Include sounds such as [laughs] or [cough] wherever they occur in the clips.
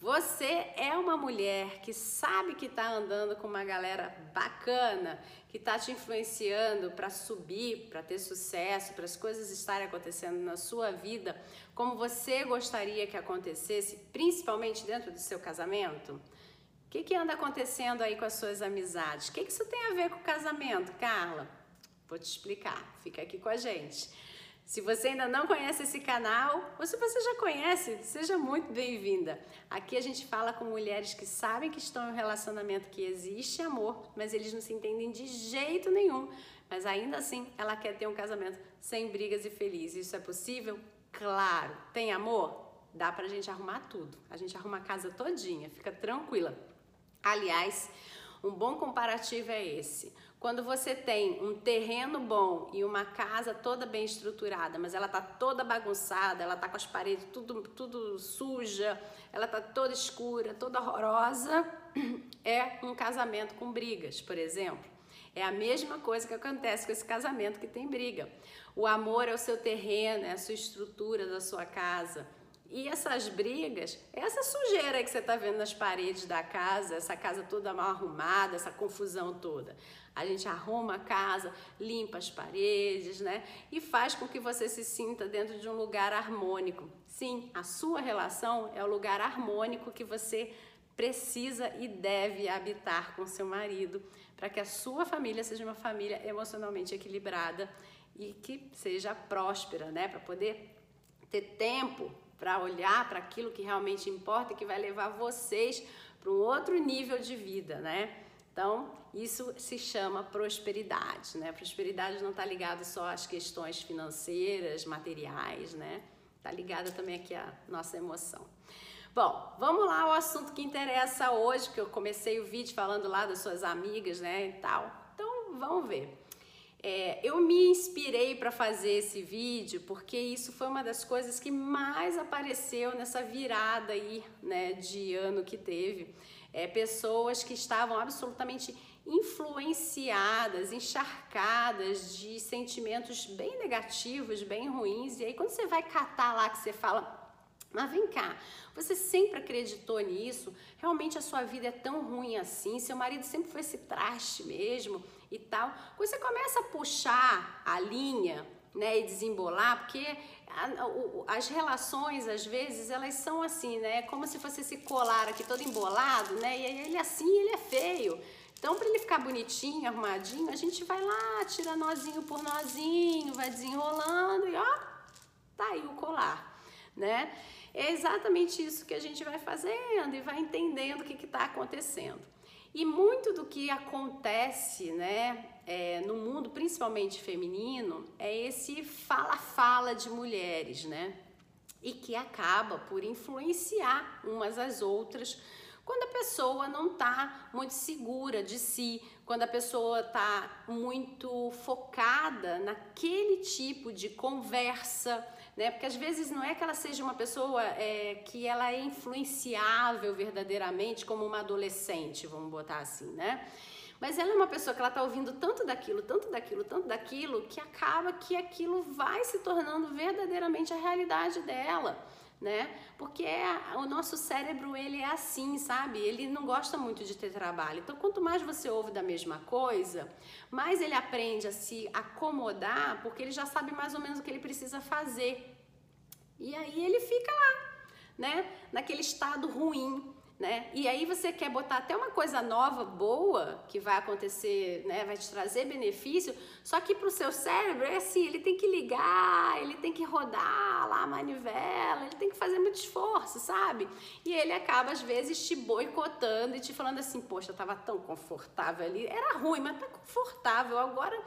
Você é uma mulher que sabe que está andando com uma galera bacana, que está te influenciando para subir, para ter sucesso, para as coisas estarem acontecendo na sua vida como você gostaria que acontecesse, principalmente dentro do seu casamento? O que, que anda acontecendo aí com as suas amizades? O que, que isso tem a ver com o casamento, Carla? Vou te explicar, fica aqui com a gente. Se você ainda não conhece esse canal, ou se você já conhece, seja muito bem-vinda. Aqui a gente fala com mulheres que sabem que estão em um relacionamento que existe amor, mas eles não se entendem de jeito nenhum. Mas ainda assim, ela quer ter um casamento sem brigas e feliz. Isso é possível? Claro. Tem amor? Dá pra gente arrumar tudo. A gente arruma a casa todinha, fica tranquila. Aliás, um bom comparativo é esse. Quando você tem um terreno bom e uma casa toda bem estruturada, mas ela tá toda bagunçada, ela tá com as paredes tudo, tudo suja, ela tá toda escura, toda horrorosa, [clears throat] é um casamento com brigas, por exemplo. É a mesma coisa que acontece com esse casamento que tem briga. O amor é o seu terreno, é a sua estrutura da sua casa. E essas brigas, essa sujeira que você está vendo nas paredes da casa, essa casa toda mal arrumada, essa confusão toda. A gente arruma a casa, limpa as paredes, né? E faz com que você se sinta dentro de um lugar harmônico. Sim, a sua relação é o lugar harmônico que você precisa e deve habitar com seu marido, para que a sua família seja uma família emocionalmente equilibrada e que seja próspera, né? Para poder ter tempo para olhar para aquilo que realmente importa e que vai levar vocês para um outro nível de vida, né? Então, isso se chama prosperidade, né? Prosperidade não está ligado só às questões financeiras, materiais, né? Está ligada também aqui à nossa emoção. Bom, vamos lá ao assunto que interessa hoje, que eu comecei o vídeo falando lá das suas amigas, né, e tal. Então, vamos ver. É, eu me inspirei para fazer esse vídeo porque isso foi uma das coisas que mais apareceu nessa virada aí, né, de ano que teve. É, pessoas que estavam absolutamente influenciadas, encharcadas de sentimentos bem negativos, bem ruins. E aí, quando você vai catar lá que você fala, mas vem cá, você sempre acreditou nisso? Realmente a sua vida é tão ruim assim? Seu marido sempre foi esse traste mesmo e tal? Quando você começa a puxar a linha, né, e desembolar, porque as relações às vezes elas são assim, né, como se fosse esse colar aqui todo embolado, né, e ele assim ele é feio. Então, para ele ficar bonitinho, arrumadinho, a gente vai lá, tira nozinho por nozinho, vai desenrolando e ó, tá aí o colar, né? É exatamente isso que a gente vai fazendo e vai entendendo o que está acontecendo. E muito do que acontece né, é, no mundo, principalmente feminino, é esse fala-fala de mulheres, né? E que acaba por influenciar umas às outras quando a pessoa não está muito segura de si, quando a pessoa está muito focada naquele tipo de conversa, né? Porque às vezes não é que ela seja uma pessoa é, que ela é influenciável verdadeiramente como uma adolescente, vamos botar assim, né? Mas ela é uma pessoa que ela está ouvindo tanto daquilo, tanto daquilo, tanto daquilo, que acaba que aquilo vai se tornando verdadeiramente a realidade dela né? Porque é, o nosso cérebro ele é assim, sabe? Ele não gosta muito de ter trabalho. Então, quanto mais você ouve da mesma coisa, mais ele aprende a se acomodar, porque ele já sabe mais ou menos o que ele precisa fazer. E aí ele fica lá, né? Naquele estado ruim, né? E aí você quer botar até uma coisa nova, boa, que vai acontecer, né? Vai te trazer benefício, só que para o seu cérebro é assim, ele tem que ligar, ele tem que rodar lá a manivela, ele tem que fazer muito esforço, sabe? E ele acaba às vezes te boicotando e te falando assim, poxa, tava tão confortável ali, era ruim, mas tá confortável agora.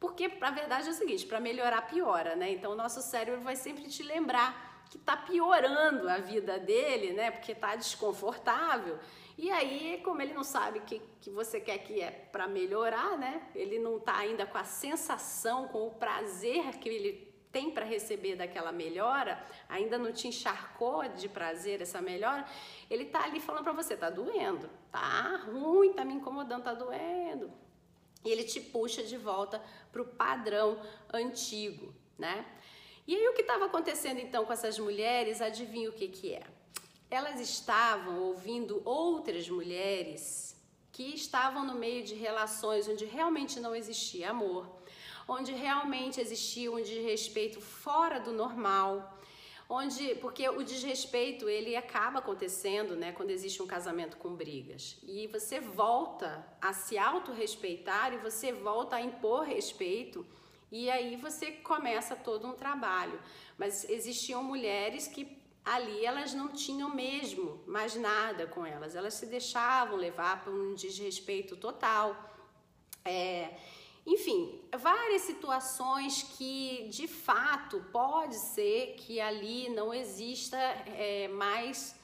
Porque a verdade é o seguinte, para melhorar piora, né? Então o nosso cérebro vai sempre te lembrar que está piorando a vida dele, né? Porque está desconfortável. E aí, como ele não sabe que, que você quer que é para melhorar, né? Ele não está ainda com a sensação, com o prazer que ele tem para receber daquela melhora, ainda não te encharcou de prazer essa melhora, ele tá ali falando para você, tá doendo, tá ruim, tá me incomodando, tá doendo. E ele te puxa de volta para o padrão antigo, né? E aí o que estava acontecendo então com essas mulheres, adivinha o que que é? elas estavam ouvindo outras mulheres que estavam no meio de relações onde realmente não existia amor, onde realmente existia um desrespeito fora do normal, onde porque o desrespeito ele acaba acontecendo, né, quando existe um casamento com brigas. E você volta a se autorrespeitar e você volta a impor respeito e aí você começa todo um trabalho. Mas existiam mulheres que ali elas não tinham mesmo mais nada com elas, elas se deixavam levar por um desrespeito total. É, enfim, várias situações que de fato pode ser que ali não exista é, mais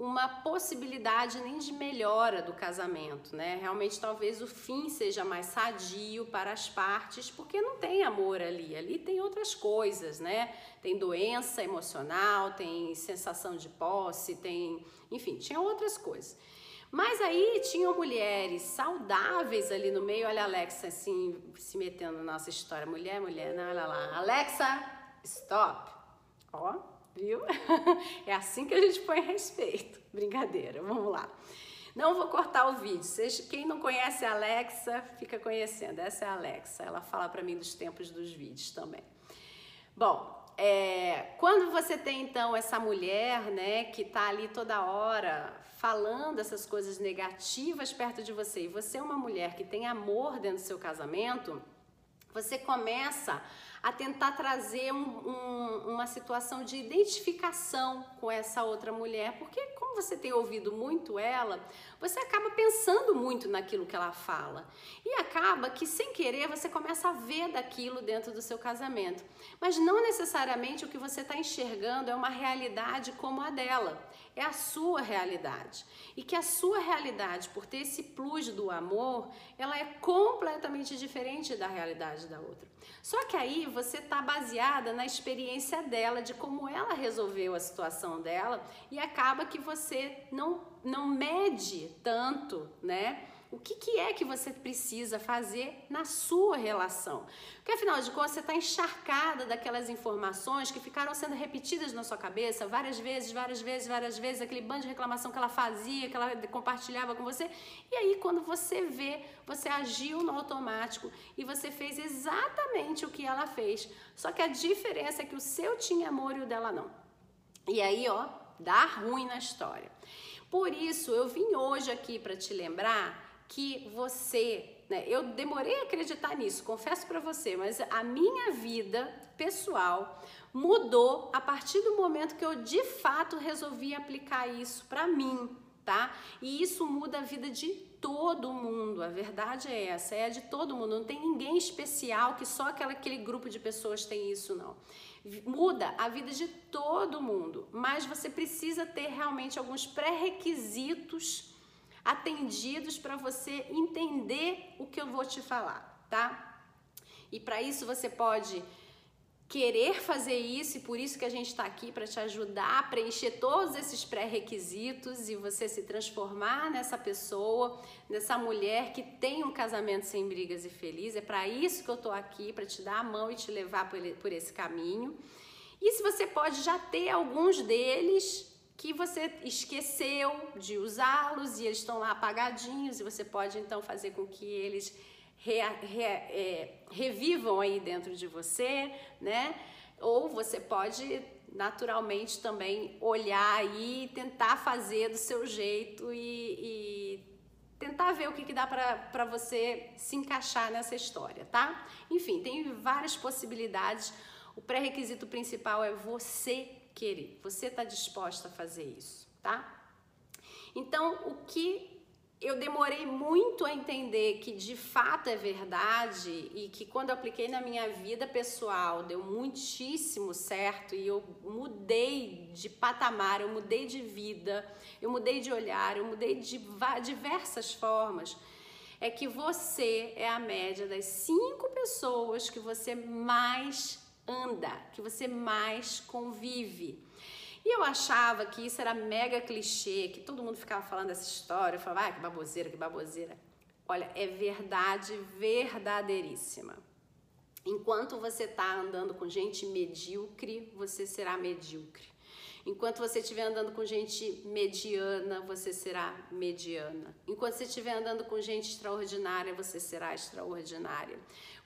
uma possibilidade nem de melhora do casamento, né? Realmente talvez o fim seja mais sadio para as partes, porque não tem amor ali, ali tem outras coisas, né? Tem doença emocional, tem sensação de posse, tem, enfim, tinha outras coisas. Mas aí tinham mulheres saudáveis ali no meio. Olha a Alexa assim, se metendo na nossa história. Mulher, mulher, não, olha lá. Alexa, stop. Ó, viu? [laughs] É assim que a gente põe respeito. Brincadeira, vamos lá. Não vou cortar o vídeo. Quem não conhece a Alexa, fica conhecendo. Essa é a Alexa. Ela fala para mim dos tempos dos vídeos também. Bom, é, quando você tem então essa mulher, né, que tá ali toda hora falando essas coisas negativas perto de você, e você é uma mulher que tem amor dentro do seu casamento, você começa a tentar trazer um, um, uma situação de identificação com essa outra mulher, porque como você tem ouvido muito ela, você acaba pensando muito naquilo que ela fala. E acaba que sem querer você começa a ver daquilo dentro do seu casamento. Mas não necessariamente o que você está enxergando é uma realidade como a dela é a sua realidade. E que a sua realidade, por ter esse plus do amor, ela é completamente diferente da realidade da outra. Só que aí você está baseada na experiência dela, de como ela resolveu a situação dela, e acaba que você não, não mede tanto, né? O que, que é que você precisa fazer na sua relação? Porque afinal de contas você está encharcada daquelas informações que ficaram sendo repetidas na sua cabeça várias vezes, várias vezes, várias vezes, aquele bando de reclamação que ela fazia, que ela compartilhava com você. E aí, quando você vê, você agiu no automático e você fez exatamente o que ela fez. Só que a diferença é que o seu tinha amor e o dela não. E aí, ó, dá ruim na história. Por isso, eu vim hoje aqui para te lembrar que você, né, eu demorei a acreditar nisso, confesso para você, mas a minha vida pessoal mudou a partir do momento que eu de fato resolvi aplicar isso para mim, tá? E isso muda a vida de todo mundo. A verdade é essa, é a de todo mundo. Não tem ninguém especial que só aquela, aquele grupo de pessoas tem isso, não. Muda a vida de todo mundo, mas você precisa ter realmente alguns pré-requisitos atendidos para você entender o que eu vou te falar, tá? E para isso você pode querer fazer isso e por isso que a gente está aqui para te ajudar a preencher todos esses pré-requisitos e você se transformar nessa pessoa, nessa mulher que tem um casamento sem brigas e feliz. É para isso que eu estou aqui, para te dar a mão e te levar por esse caminho. E se você pode já ter alguns deles, que você esqueceu de usá-los e eles estão lá apagadinhos e você pode então fazer com que eles re, re, é, revivam aí dentro de você, né? Ou você pode naturalmente também olhar e tentar fazer do seu jeito e, e tentar ver o que, que dá para você se encaixar nessa história, tá? Enfim, tem várias possibilidades. O pré-requisito principal é você querer, você está disposta a fazer isso, tá? Então, o que eu demorei muito a entender que de fato é verdade e que quando eu apliquei na minha vida pessoal deu muitíssimo certo e eu mudei de patamar, eu mudei de vida, eu mudei de olhar, eu mudei de diversas formas. É que você é a média das cinco pessoas que você mais anda, que você mais convive. E eu achava que isso era mega clichê, que todo mundo ficava falando essa história, eu falava, ah, que baboseira, que baboseira. Olha, é verdade verdadeiríssima. Enquanto você está andando com gente medíocre, você será medíocre. Enquanto você estiver andando com gente mediana, você será mediana. Enquanto você estiver andando com gente extraordinária, você será extraordinária.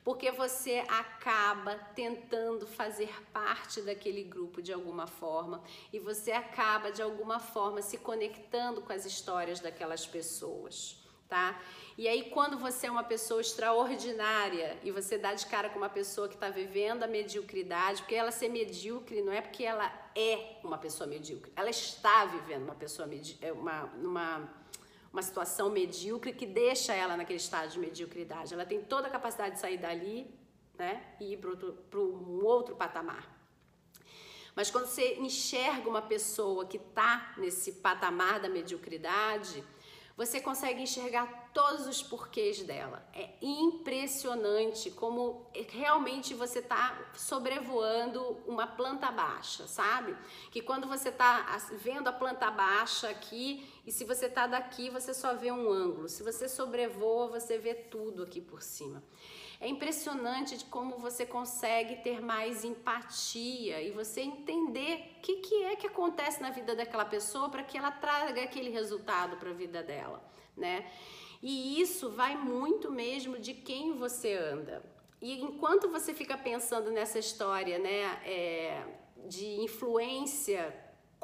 Porque você acaba tentando fazer parte daquele grupo de alguma forma e você acaba de alguma forma se conectando com as histórias daquelas pessoas tá? E aí, quando você é uma pessoa extraordinária e você dá de cara com uma pessoa que está vivendo a mediocridade, porque ela ser medíocre não é porque ela é uma pessoa medíocre, ela está vivendo uma pessoa medíocre, é uma, uma, uma situação medíocre que deixa ela naquele estado de mediocridade. Ela tem toda a capacidade de sair dali né, e ir para um outro patamar. Mas quando você enxerga uma pessoa que está nesse patamar da mediocridade, você consegue enxergar todos os porquês dela. É impressionante como realmente você está sobrevoando uma planta baixa, sabe? Que quando você está vendo a planta baixa aqui e se você está daqui, você só vê um ângulo. Se você sobrevoa, você vê tudo aqui por cima. É impressionante de como você consegue ter mais empatia e você entender o que, que é que acontece na vida daquela pessoa para que ela traga aquele resultado para a vida dela, né? E isso vai muito mesmo de quem você anda. E enquanto você fica pensando nessa história, né, é, de influência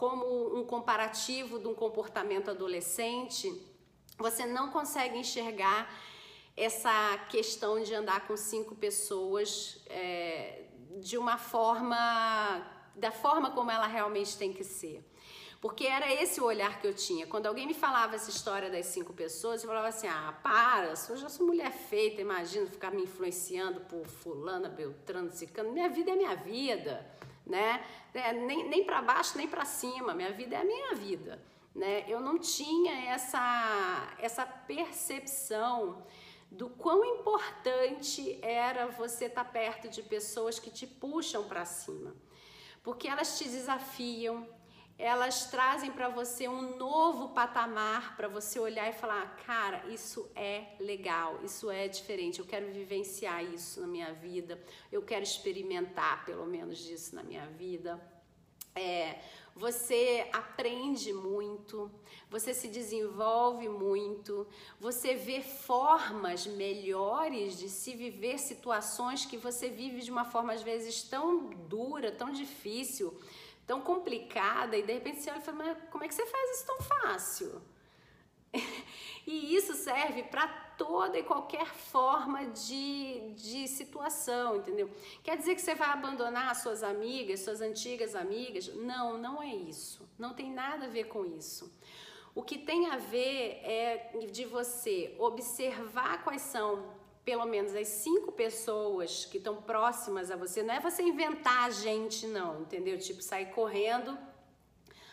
como um comparativo de um comportamento adolescente, você não consegue enxergar essa questão de andar com cinco pessoas é, de uma forma, da forma como ela realmente tem que ser. Porque era esse o olhar que eu tinha. Quando alguém me falava essa história das cinco pessoas, eu falava assim: ah, para, eu já sou mulher feita, imagina ficar me influenciando por fulana, beltrano, cicano. Minha vida é minha vida, né? É, nem nem para baixo, nem para cima. Minha vida é a minha vida, né? Eu não tinha essa, essa percepção do quão importante era você estar tá perto de pessoas que te puxam para cima. Porque elas te desafiam, elas trazem para você um novo patamar para você olhar e falar: cara, isso é legal, isso é diferente, eu quero vivenciar isso na minha vida, eu quero experimentar pelo menos disso na minha vida. É, você aprende muito, você se desenvolve muito, você vê formas melhores de se viver situações que você vive de uma forma às vezes tão dura, tão difícil, tão complicada, e de repente você olha e fala, mas como é que você faz isso tão fácil? [laughs] e isso serve para toda e qualquer forma de, de situação, entendeu? Quer dizer que você vai abandonar suas amigas, suas antigas amigas? Não, não é isso. Não tem nada a ver com isso. O que tem a ver é de você observar quais são pelo menos as cinco pessoas que estão próximas a você. Não é você inventar a gente, não, entendeu? Tipo, sair correndo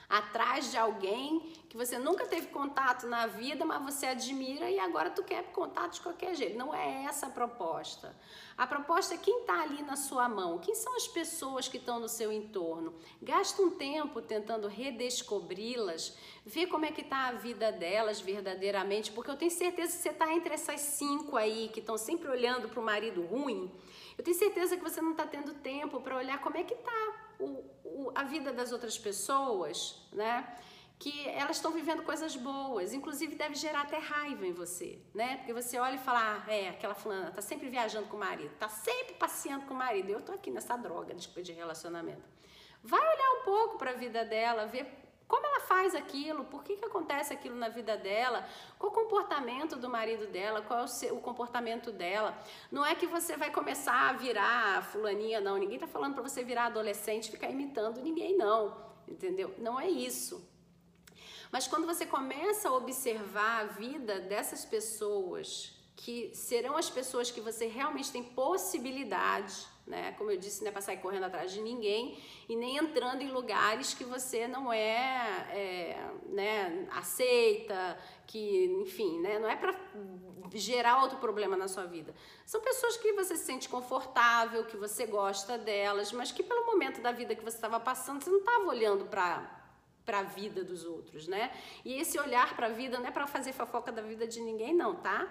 atrás de alguém que você nunca teve contato na vida, mas você admira e agora tu quer contato de qualquer jeito. Não é essa a proposta. A proposta é quem está ali na sua mão, quem são as pessoas que estão no seu entorno. Gasta um tempo tentando redescobri-las, ver como é que está a vida delas verdadeiramente, porque eu tenho certeza que você está entre essas cinco aí que estão sempre olhando para o marido ruim. Eu tenho certeza que você não está tendo tempo para olhar como é que está o, a vida das outras pessoas, né? Que elas estão vivendo coisas boas, inclusive deve gerar até raiva em você, né? Porque você olha e fala, ah, é, aquela fulana tá sempre viajando com o marido, tá sempre passeando com o marido, eu tô aqui nessa droga de, relacionamento. Vai olhar um pouco para a vida dela, ver como ela faz aquilo? Por que, que acontece aquilo na vida dela? Qual o comportamento do marido dela? Qual é o, seu, o comportamento dela? Não é que você vai começar a virar fulaninha, não. Ninguém está falando para você virar adolescente ficar imitando ninguém, não. Entendeu? Não é isso. Mas quando você começa a observar a vida dessas pessoas, que serão as pessoas que você realmente tem possibilidade né? Como eu disse, não é para sair correndo atrás de ninguém e nem entrando em lugares que você não é, é né, aceita, que, enfim, né, não é para gerar outro problema na sua vida. São pessoas que você se sente confortável, que você gosta delas, mas que pelo momento da vida que você estava passando, você não estava olhando para para a vida dos outros, né? E esse olhar para a vida não é para fazer fofoca da vida de ninguém, não, tá?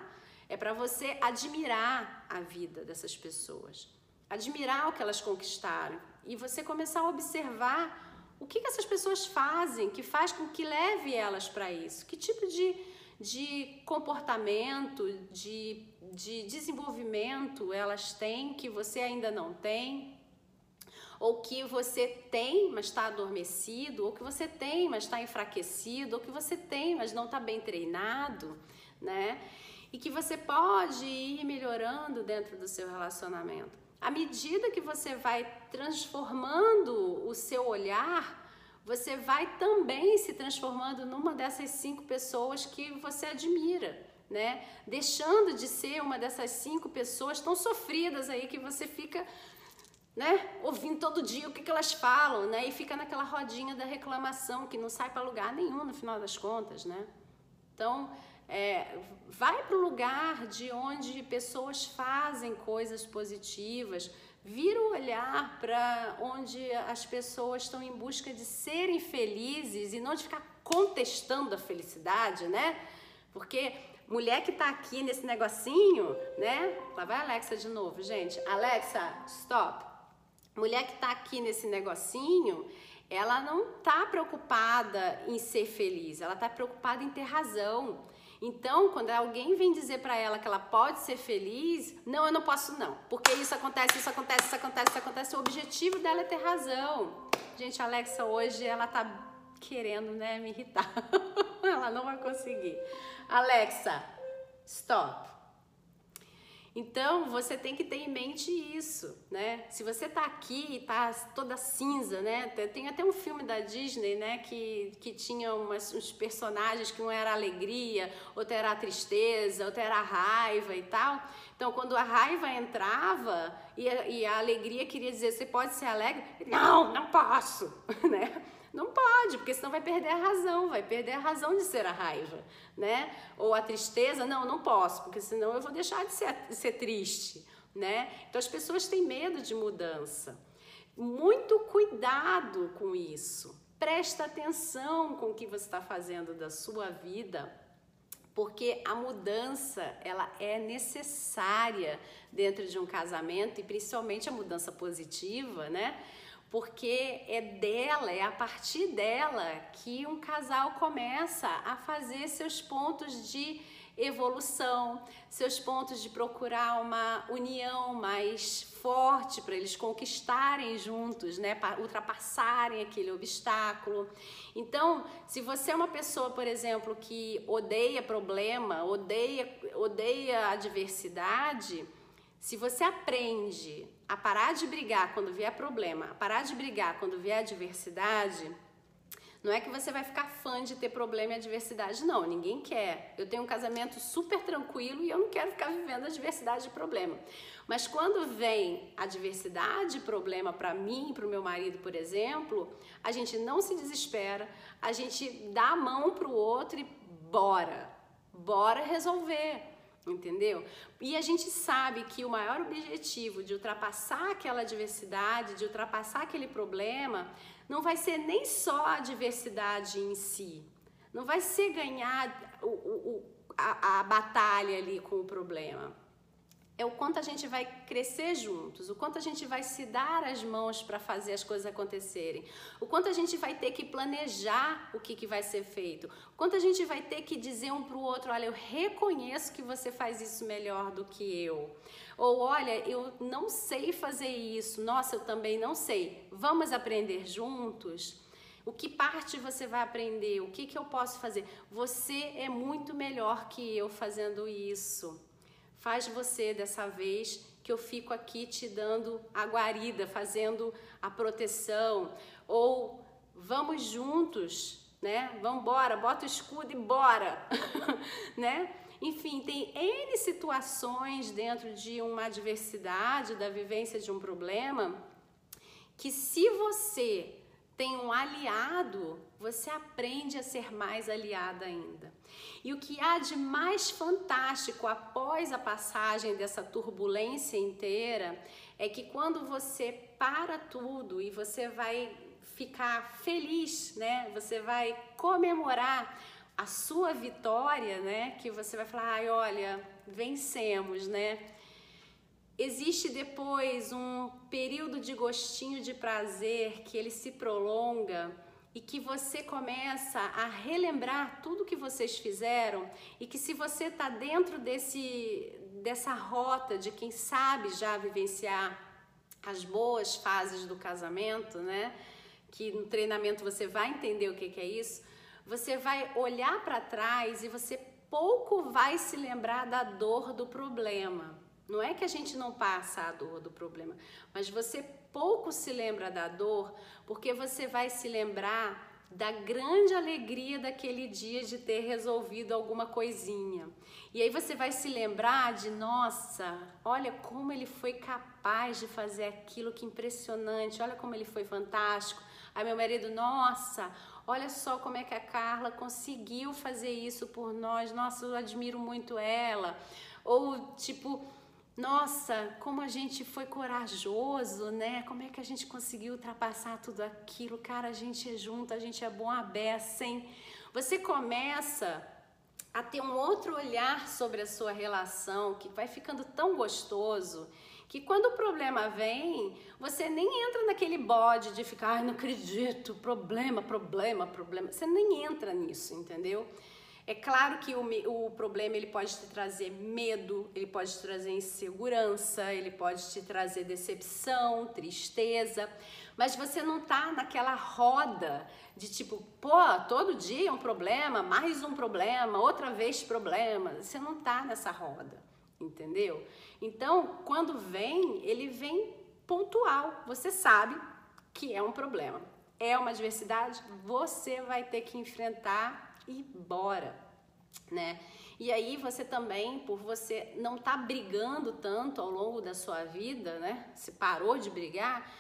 É para você admirar a vida dessas pessoas admirar o que elas conquistaram e você começar a observar O que, que essas pessoas fazem que faz com que leve elas para isso? Que tipo de, de comportamento, de, de desenvolvimento elas têm que você ainda não tem? Ou que você tem, mas está adormecido, ou que você tem, mas está enfraquecido, ou que você tem, mas não está bem treinado, né? E que você pode ir melhorando dentro do seu relacionamento. À medida que você vai transformando o seu olhar, você vai também se transformando numa dessas cinco pessoas que você admira, né? Deixando de ser uma dessas cinco pessoas tão sofridas aí que você fica, né? Ouvindo todo dia o que, que elas falam, né? E fica naquela rodinha da reclamação que não sai para lugar nenhum no final das contas, né? Então, é, vai para o lugar de onde pessoas fazem coisas positivas, vira o olhar para onde as pessoas estão em busca de serem felizes e não de ficar contestando a felicidade, né? Porque mulher que tá aqui nesse negocinho, né? Lá vai a Alexa de novo, gente. Alexa, stop. Mulher que tá aqui nesse negocinho, ela não tá preocupada em ser feliz, ela tá preocupada em ter razão. Então, quando alguém vem dizer para ela que ela pode ser feliz, não, eu não posso não, porque isso acontece, isso acontece, isso acontece, isso acontece. O objetivo dela é ter razão. Gente, a Alexa hoje ela tá querendo, né, me irritar. [laughs] ela não vai conseguir. Alexa, stop. Então, você tem que ter em mente isso, né? Se você tá aqui e tá toda cinza, né? Tem até um filme da Disney, né? Que, que tinha umas, uns personagens que um era alegria, outro era tristeza, outro era raiva e tal. Então, quando a raiva entrava e a, e a alegria queria dizer, você pode ser alegre? Não, não posso, [laughs] né? Não pode, porque senão vai perder a razão, vai perder a razão de ser a raiva, né? Ou a tristeza, não, não posso, porque senão eu vou deixar de ser, de ser triste, né? Então as pessoas têm medo de mudança. Muito cuidado com isso. Presta atenção com o que você está fazendo da sua vida, porque a mudança ela é necessária dentro de um casamento e principalmente a mudança positiva, né? Porque é dela, é a partir dela que um casal começa a fazer seus pontos de evolução, seus pontos de procurar uma união mais forte para eles conquistarem juntos, né, para ultrapassarem aquele obstáculo. Então, se você é uma pessoa, por exemplo, que odeia problema, odeia odeia adversidade, se você aprende a parar de brigar quando vier problema, a parar de brigar quando vier adversidade, não é que você vai ficar fã de ter problema e adversidade, não. Ninguém quer. Eu tenho um casamento super tranquilo e eu não quero ficar vivendo adversidade e problema. Mas quando vem adversidade e problema para mim, para o meu marido, por exemplo, a gente não se desespera, a gente dá a mão para o outro e bora, bora resolver entendeu? E a gente sabe que o maior objetivo de ultrapassar aquela adversidade, de ultrapassar aquele problema, não vai ser nem só a adversidade em si, não vai ser ganhar o, o, a, a batalha ali com o problema é o quanto a gente vai crescer juntos, o quanto a gente vai se dar as mãos para fazer as coisas acontecerem, o quanto a gente vai ter que planejar o que, que vai ser feito, o quanto a gente vai ter que dizer um para o outro: olha, eu reconheço que você faz isso melhor do que eu. Ou olha, eu não sei fazer isso, nossa, eu também não sei. Vamos aprender juntos? O que parte você vai aprender? O que, que eu posso fazer? Você é muito melhor que eu fazendo isso. Faz você dessa vez que eu fico aqui te dando a guarida, fazendo a proteção, ou vamos juntos, né? Vamos embora, bota o escudo e bora, [laughs] né? Enfim, tem N situações dentro de uma adversidade, da vivência de um problema, que se você tem um aliado, você aprende a ser mais aliada ainda. E o que há de mais fantástico após a passagem dessa turbulência inteira é que quando você para tudo e você vai ficar feliz, né? Você vai comemorar a sua vitória, né? Que você vai falar, ai, olha, vencemos, né? existe depois um período de gostinho de prazer que ele se prolonga e que você começa a relembrar tudo que vocês fizeram e que se você está dentro desse dessa rota de quem sabe já vivenciar as boas fases do casamento, né? Que no treinamento você vai entender o que, que é isso. Você vai olhar para trás e você pouco vai se lembrar da dor do problema. Não é que a gente não passa a dor do problema, mas você pouco se lembra da dor porque você vai se lembrar da grande alegria daquele dia de ter resolvido alguma coisinha. E aí você vai se lembrar de, nossa, olha como ele foi capaz de fazer aquilo, que impressionante, olha como ele foi fantástico. Aí meu marido, nossa, olha só como é que a Carla conseguiu fazer isso por nós, nossa, eu admiro muito ela. Ou tipo, nossa, como a gente foi corajoso, né? Como é que a gente conseguiu ultrapassar tudo aquilo? Cara, a gente é junto, a gente é bom a beça, hein? Você começa a ter um outro olhar sobre a sua relação que vai ficando tão gostoso que quando o problema vem, você nem entra naquele bode de ficar, ai, não acredito, problema, problema, problema. Você nem entra nisso, entendeu? É claro que o, o problema ele pode te trazer medo, ele pode te trazer insegurança, ele pode te trazer decepção, tristeza, mas você não tá naquela roda de tipo, pô, todo dia é um problema, mais um problema, outra vez problema. Você não tá nessa roda, entendeu? Então, quando vem, ele vem pontual. Você sabe que é um problema. É uma adversidade, você vai ter que enfrentar e bora, né? E aí você também, por você não estar tá brigando tanto ao longo da sua vida, né? Se parou de brigar,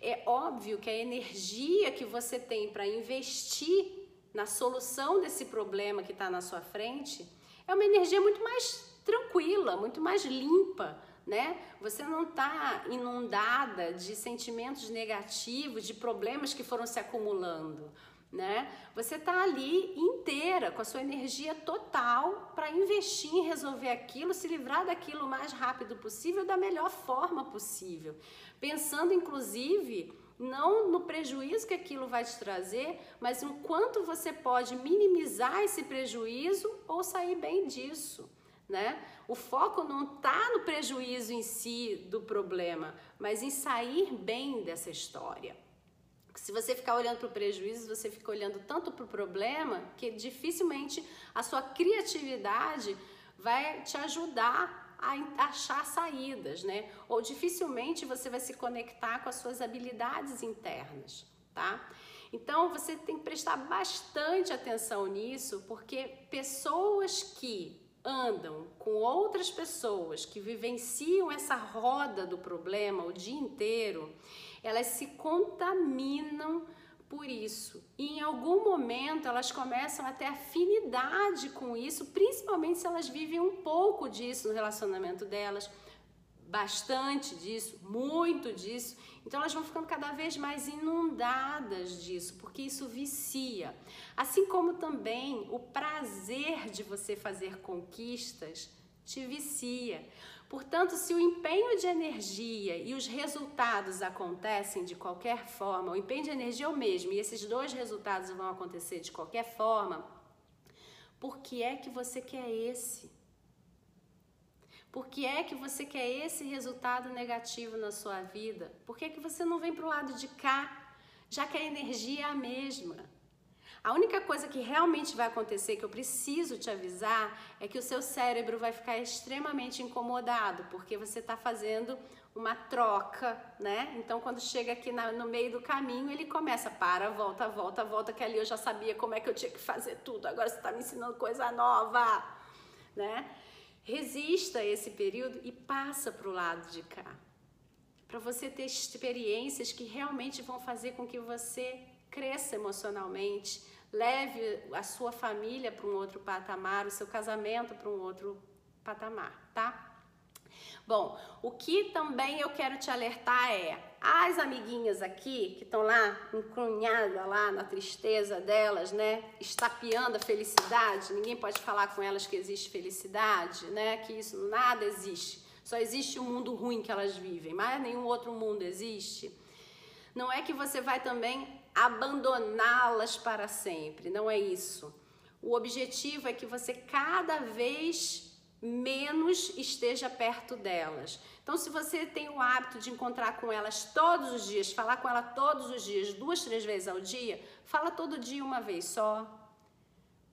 é óbvio que a energia que você tem para investir na solução desse problema que está na sua frente é uma energia muito mais tranquila, muito mais limpa, né? Você não está inundada de sentimentos negativos, de problemas que foram se acumulando né? Você está ali inteira, com a sua energia total para investir em resolver aquilo, se livrar daquilo o mais rápido possível, da melhor forma possível. Pensando, inclusive, não no prejuízo que aquilo vai te trazer, mas no quanto você pode minimizar esse prejuízo ou sair bem disso. Né? O foco não está no prejuízo em si do problema, mas em sair bem dessa história. Se você ficar olhando para o prejuízo, você fica olhando tanto para o problema que dificilmente a sua criatividade vai te ajudar a achar saídas, né? Ou dificilmente você vai se conectar com as suas habilidades internas, tá? Então você tem que prestar bastante atenção nisso, porque pessoas que andam com outras pessoas que vivenciam essa roda do problema o dia inteiro, elas se contaminam por isso. E em algum momento elas começam a ter afinidade com isso, principalmente se elas vivem um pouco disso no relacionamento delas, bastante disso, muito disso. Então elas vão ficando cada vez mais inundadas disso, porque isso vicia. Assim como também o prazer de você fazer conquistas te vicia. Portanto, se o empenho de energia e os resultados acontecem de qualquer forma, o empenho de energia é o mesmo e esses dois resultados vão acontecer de qualquer forma, por que é que você quer esse? Por que é que você quer esse resultado negativo na sua vida? Por que, é que você não vem para o lado de cá, já que a energia é a mesma? A única coisa que realmente vai acontecer, que eu preciso te avisar, é que o seu cérebro vai ficar extremamente incomodado, porque você está fazendo uma troca, né? Então, quando chega aqui na, no meio do caminho, ele começa, para, volta, volta, volta, que ali eu já sabia como é que eu tinha que fazer tudo, agora você está me ensinando coisa nova, né? Resista a esse período e passa para o lado de cá, para você ter experiências que realmente vão fazer com que você cresça emocionalmente, leve a sua família para um outro patamar, o seu casamento para um outro patamar, tá? Bom, o que também eu quero te alertar é as amiguinhas aqui que estão lá encrunhadas lá na tristeza delas, né? Estapeando a felicidade. Ninguém pode falar com elas que existe felicidade, né? Que isso nada existe. Só existe o um mundo ruim que elas vivem, mas nenhum outro mundo existe. Não é que você vai também abandoná-las para sempre, não é isso. O objetivo é que você cada vez menos esteja perto delas. Então, se você tem o hábito de encontrar com elas todos os dias, falar com ela todos os dias, duas, três vezes ao dia, fala todo dia uma vez só.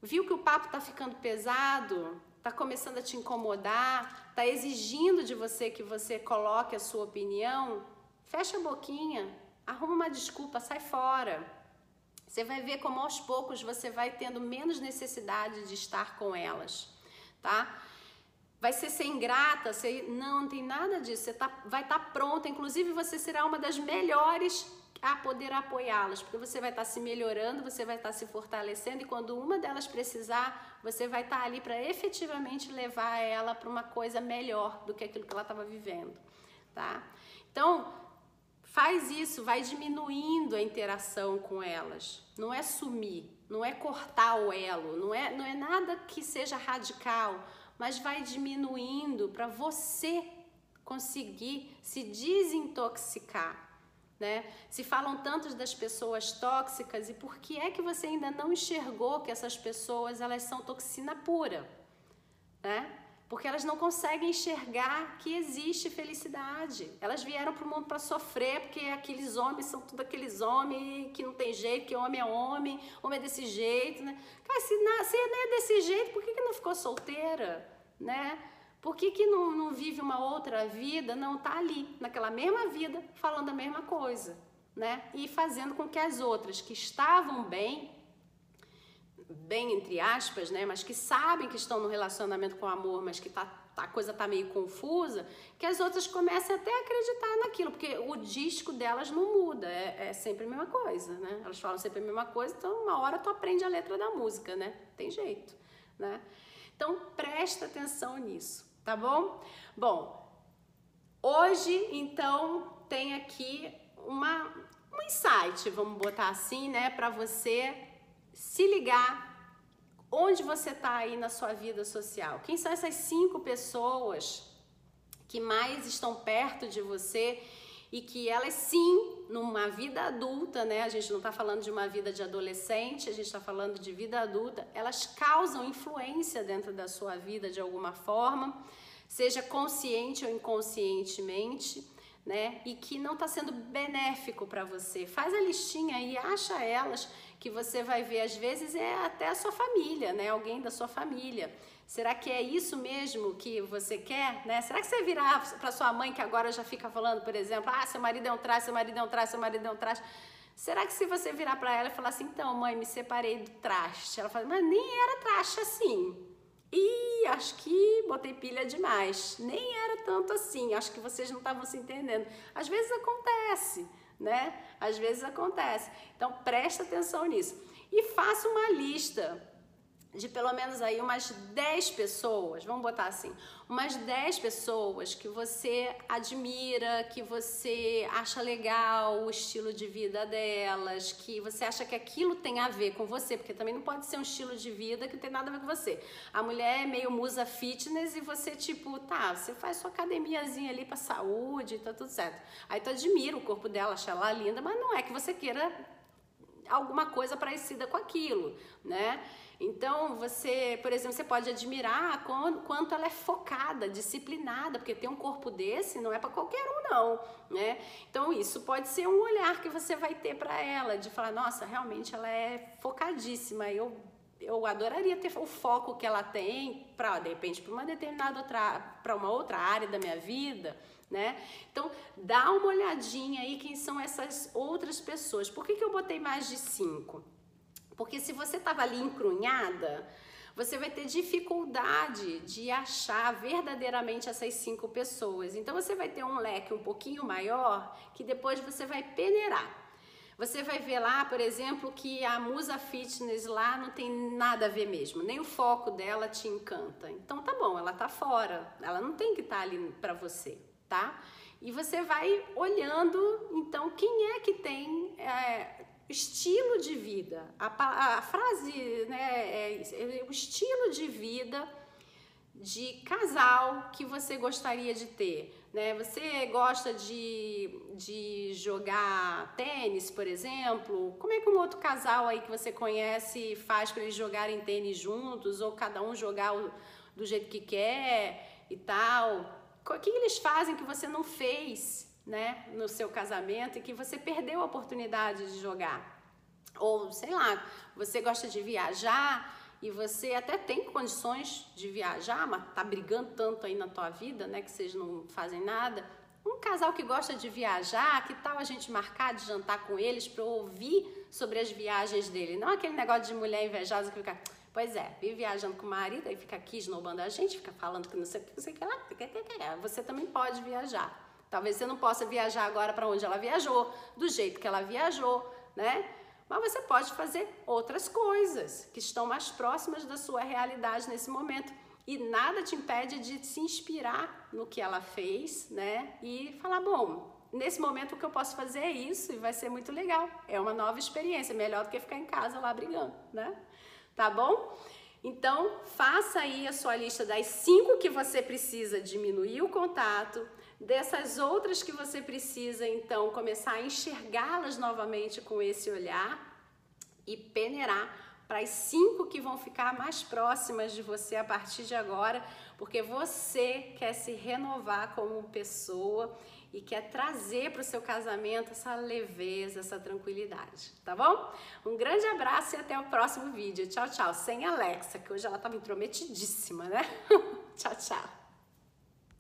Viu que o papo está ficando pesado? Está começando a te incomodar? Está exigindo de você que você coloque a sua opinião? Fecha a boquinha, arruma uma desculpa, sai fora. Você vai ver como aos poucos você vai tendo menos necessidade de estar com elas, tá? Vai ser sem grata, você, não, não tem nada disso, você tá, vai estar tá pronta, inclusive você será uma das melhores a poder apoiá-las, porque você vai estar tá se melhorando, você vai estar tá se fortalecendo e quando uma delas precisar, você vai estar tá ali para efetivamente levar ela para uma coisa melhor do que aquilo que ela estava vivendo, tá? Então, faz isso, vai diminuindo a interação com elas. Não é sumir, não é cortar o elo, não é, não é nada que seja radical, mas vai diminuindo para você conseguir se desintoxicar. Né? Se falam tanto das pessoas tóxicas e por que é que você ainda não enxergou que essas pessoas elas são toxina pura, né? Porque elas não conseguem enxergar que existe felicidade. Elas vieram para o mundo para sofrer, porque aqueles homens são tudo aqueles homens que não tem jeito, que homem é homem, homem é desse jeito, né? Cara, se, não, se não é desse jeito, por que, que não ficou solteira, né? Por que, que não, não vive uma outra vida? Não está ali, naquela mesma vida, falando a mesma coisa, né? E fazendo com que as outras que estavam bem bem entre aspas, né, mas que sabem que estão no relacionamento com amor, mas que tá, tá, a coisa tá meio confusa, que as outras comecem até a acreditar naquilo, porque o disco delas não muda, é, é, sempre a mesma coisa, né? Elas falam sempre a mesma coisa, então uma hora tu aprende a letra da música, né? Tem jeito, né? Então presta atenção nisso, tá bom? Bom, hoje então tem aqui uma um insight, vamos botar assim, né, para você se ligar onde você está aí na sua vida social. Quem são essas cinco pessoas que mais estão perto de você e que elas sim, numa vida adulta, né? A gente não está falando de uma vida de adolescente, a gente está falando de vida adulta, elas causam influência dentro da sua vida de alguma forma, seja consciente ou inconscientemente né? E que não está sendo benéfico para você. Faz a listinha e acha elas que você vai ver às vezes é até a sua família, né? Alguém da sua família. Será que é isso mesmo que você quer, né? Será que você virar para sua mãe que agora já fica falando, por exemplo, ah, seu marido é um traste, seu marido é um traste, seu marido é um traste. Será que se você virar para ela e falar assim, então, mãe, me separei do traste, ela fala, mas nem era traste assim. E acho que botei pilha demais. Nem era tanto assim. Acho que vocês não estavam se entendendo. Às vezes acontece, né? Às vezes acontece. Então presta atenção nisso. E faça uma lista de pelo menos aí umas 10 pessoas, vamos botar assim, umas 10 pessoas que você admira, que você acha legal o estilo de vida delas, que você acha que aquilo tem a ver com você, porque também não pode ser um estilo de vida que tem nada a ver com você. A mulher é meio musa fitness e você tipo, tá, você faz sua academiazinha ali para saúde, tá tudo certo. Aí tu admira o corpo dela, acha ela linda, mas não é que você queira alguma coisa parecida com aquilo, né? Então, você, por exemplo, você pode admirar quanto ela é focada, disciplinada, porque ter um corpo desse não é para qualquer um, não, né? Então, isso pode ser um olhar que você vai ter para ela, de falar, nossa, realmente ela é focadíssima, eu eu adoraria ter o foco que ela tem para de repente para uma determinada outra para uma outra área da minha vida né então dá uma olhadinha aí quem são essas outras pessoas por que, que eu botei mais de cinco porque se você estava ali encrunhada, você vai ter dificuldade de achar verdadeiramente essas cinco pessoas. Então você vai ter um leque um pouquinho maior que depois você vai peneirar. Você vai ver lá, por exemplo, que a musa fitness lá não tem nada a ver mesmo, nem o foco dela te encanta. Então tá bom, ela tá fora, ela não tem que estar tá ali para você, tá? E você vai olhando, então, quem é que tem é, estilo de vida. A, a frase, né, é, é, o estilo de vida de casal que você gostaria de ter. Né? Você gosta de, de jogar tênis, por exemplo? Como é que um outro casal aí que você conhece faz para eles jogarem tênis juntos ou cada um jogar o, do jeito que quer e tal? O que eles fazem que você não fez né, no seu casamento e que você perdeu a oportunidade de jogar? Ou sei lá, você gosta de viajar e você até tem condições de viajar, mas tá brigando tanto aí na tua vida, né, que vocês não fazem nada. Um casal que gosta de viajar, que tal a gente marcar de jantar com eles para ouvir sobre as viagens dele? Não aquele negócio de mulher invejosa que fica, pois é, vive viajando com o marido, aí fica aqui esnobando a gente, fica falando que não sei o que, não sei o que lá. Você também pode viajar. Talvez você não possa viajar agora para onde ela viajou, do jeito que ela viajou, né? Mas você pode fazer outras coisas que estão mais próximas da sua realidade nesse momento. E nada te impede de se inspirar no que ela fez, né? E falar, bom, nesse momento o que eu posso fazer é isso e vai ser muito legal. É uma nova experiência, melhor do que ficar em casa lá brigando, né? Tá bom? Então, faça aí a sua lista das cinco que você precisa diminuir o contato, dessas outras que você precisa então começar a enxergá-las novamente com esse olhar e peneirar para as cinco que vão ficar mais próximas de você a partir de agora, porque você quer se renovar como pessoa e quer trazer para o seu casamento essa leveza, essa tranquilidade, tá bom? Um grande abraço e até o próximo vídeo. Tchau, tchau. Sem Alexa, que hoje ela estava intrometidíssima, né? [laughs] tchau, tchau.